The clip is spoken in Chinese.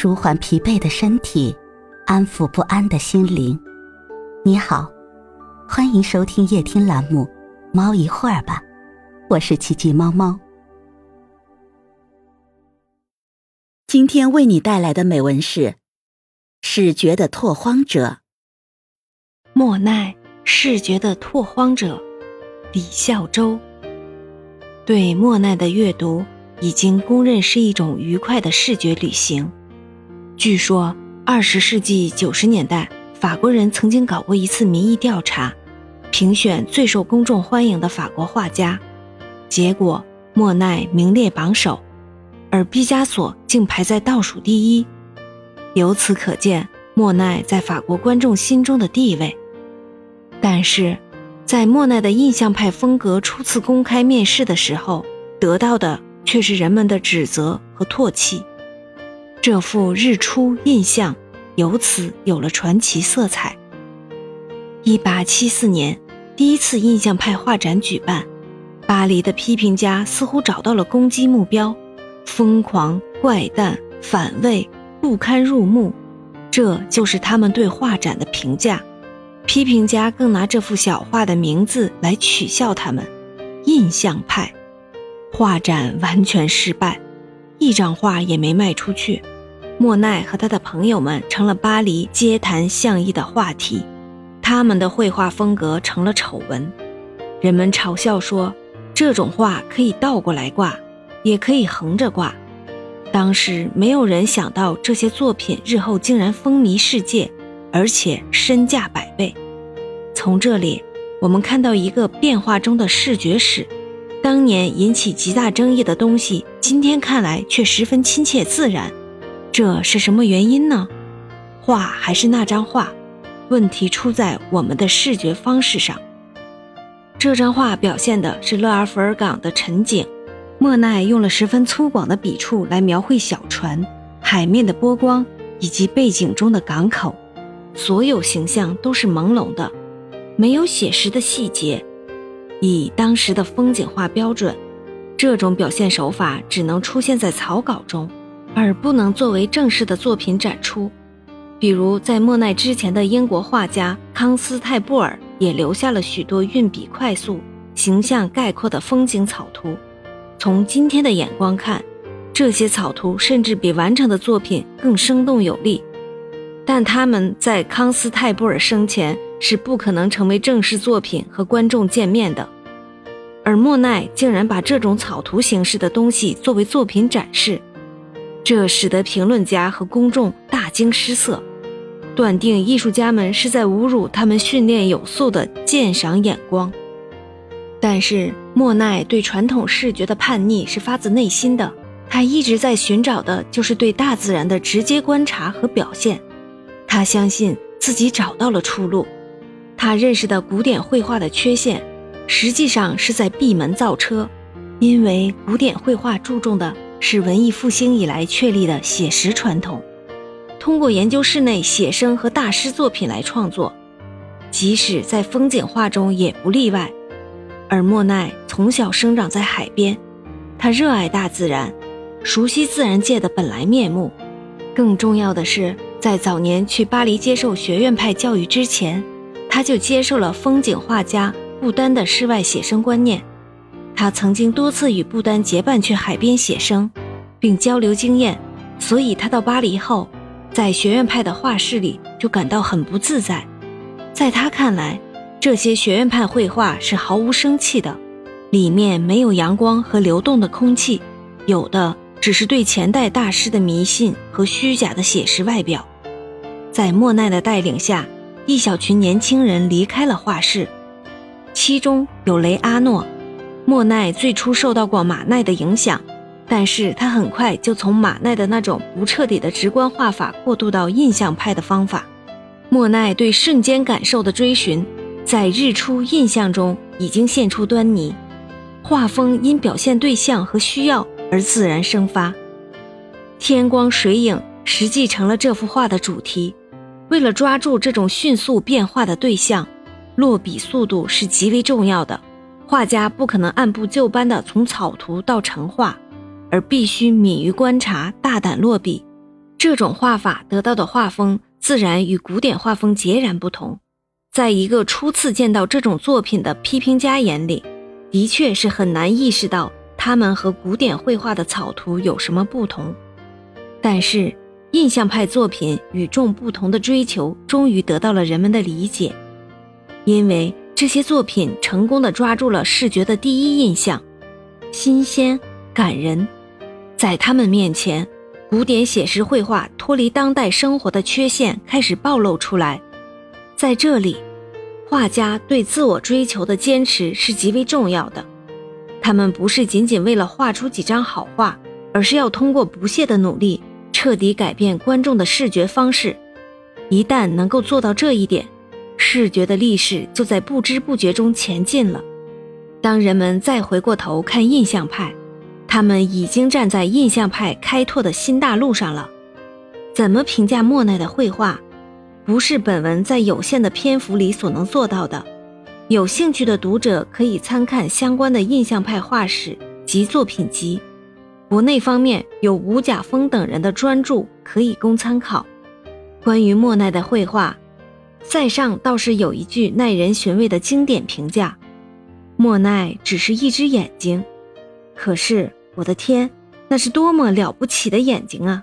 舒缓疲惫的身体，安抚不安的心灵。你好，欢迎收听夜听栏目《猫一会儿吧》，我是奇迹猫猫。今天为你带来的美文是《视觉的拓荒者》。莫奈，视觉的拓荒者，李孝周。对莫奈的阅读，已经公认是一种愉快的视觉旅行。据说，二十世纪九十年代，法国人曾经搞过一次民意调查，评选最受公众欢迎的法国画家，结果莫奈名列榜首，而毕加索竟排在倒数第一。由此可见，莫奈在法国观众心中的地位。但是，在莫奈的印象派风格初次公开面世的时候，得到的却是人们的指责和唾弃。这幅日出印象由此有了传奇色彩。一八七四年，第一次印象派画展举办，巴黎的批评家似乎找到了攻击目标：疯狂、怪诞、反胃、不堪入目，这就是他们对画展的评价。批评家更拿这幅小画的名字来取笑他们——印象派。画展完全失败。一张画也没卖出去，莫奈和他的朋友们成了巴黎街谈巷议的话题，他们的绘画风格成了丑闻，人们嘲笑说，这种画可以倒过来挂，也可以横着挂。当时没有人想到这些作品日后竟然风靡世界，而且身价百倍。从这里，我们看到一个变化中的视觉史。当年引起极大争议的东西，今天看来却十分亲切自然，这是什么原因呢？画还是那张画，问题出在我们的视觉方式上。这张画表现的是勒尔弗尔港的沉景，莫奈用了十分粗犷的笔触来描绘小船、海面的波光以及背景中的港口，所有形象都是朦胧的，没有写实的细节。以当时的风景画标准，这种表现手法只能出现在草稿中，而不能作为正式的作品展出。比如，在莫奈之前的英国画家康斯泰布尔也留下了许多运笔快速、形象概括的风景草图。从今天的眼光看，这些草图甚至比完成的作品更生动有力。但他们在康斯泰布尔生前。是不可能成为正式作品和观众见面的，而莫奈竟然把这种草图形式的东西作为作品展示，这使得评论家和公众大惊失色，断定艺术家们是在侮辱他们训练有素的鉴赏眼光。但是莫奈对传统视觉的叛逆是发自内心的，他一直在寻找的就是对大自然的直接观察和表现，他相信自己找到了出路。他认识的古典绘画的缺陷，实际上是在闭门造车，因为古典绘画注重的是文艺复兴以来确立的写实传统，通过研究室内写生和大师作品来创作，即使在风景画中也不例外。而莫奈从小生长在海边，他热爱大自然，熟悉自然界的本来面目。更重要的是，在早年去巴黎接受学院派教育之前。他就接受了风景画家布丹的室外写生观念。他曾经多次与布丹结伴去海边写生，并交流经验，所以他到巴黎后，在学院派的画室里就感到很不自在。在他看来，这些学院派绘画是毫无生气的，里面没有阳光和流动的空气，有的只是对前代大师的迷信和虚假的写实外表。在莫奈的带领下。一小群年轻人离开了画室，其中有雷阿诺。莫奈最初受到过马奈的影响，但是他很快就从马奈的那种不彻底的直观画法过渡到印象派的方法。莫奈对瞬间感受的追寻，在日出印象中已经现出端倪。画风因表现对象和需要而自然生发，天光水影实际成了这幅画的主题。为了抓住这种迅速变化的对象，落笔速度是极为重要的。画家不可能按部就班地从草图到成画，而必须敏于观察，大胆落笔。这种画法得到的画风自然与古典画风截然不同。在一个初次见到这种作品的批评家眼里，的确是很难意识到他们和古典绘画的草图有什么不同。但是，印象派作品与众不同的追求终于得到了人们的理解，因为这些作品成功的抓住了视觉的第一印象，新鲜感人。在他们面前，古典写实绘画脱离当代生活的缺陷开始暴露出来。在这里，画家对自我追求的坚持是极为重要的。他们不是仅仅为了画出几张好画，而是要通过不懈的努力。彻底改变观众的视觉方式，一旦能够做到这一点，视觉的历史就在不知不觉中前进了。当人们再回过头看印象派，他们已经站在印象派开拓的新大陆上了。怎么评价莫奈的绘画，不是本文在有限的篇幅里所能做到的。有兴趣的读者可以参看相关的印象派画史及作品集。国内方面有吴甲峰等人的专著可以供参考。关于莫奈的绘画，塞尚倒是有一句耐人寻味的经典评价：“莫奈只是一只眼睛，可是我的天，那是多么了不起的眼睛啊！”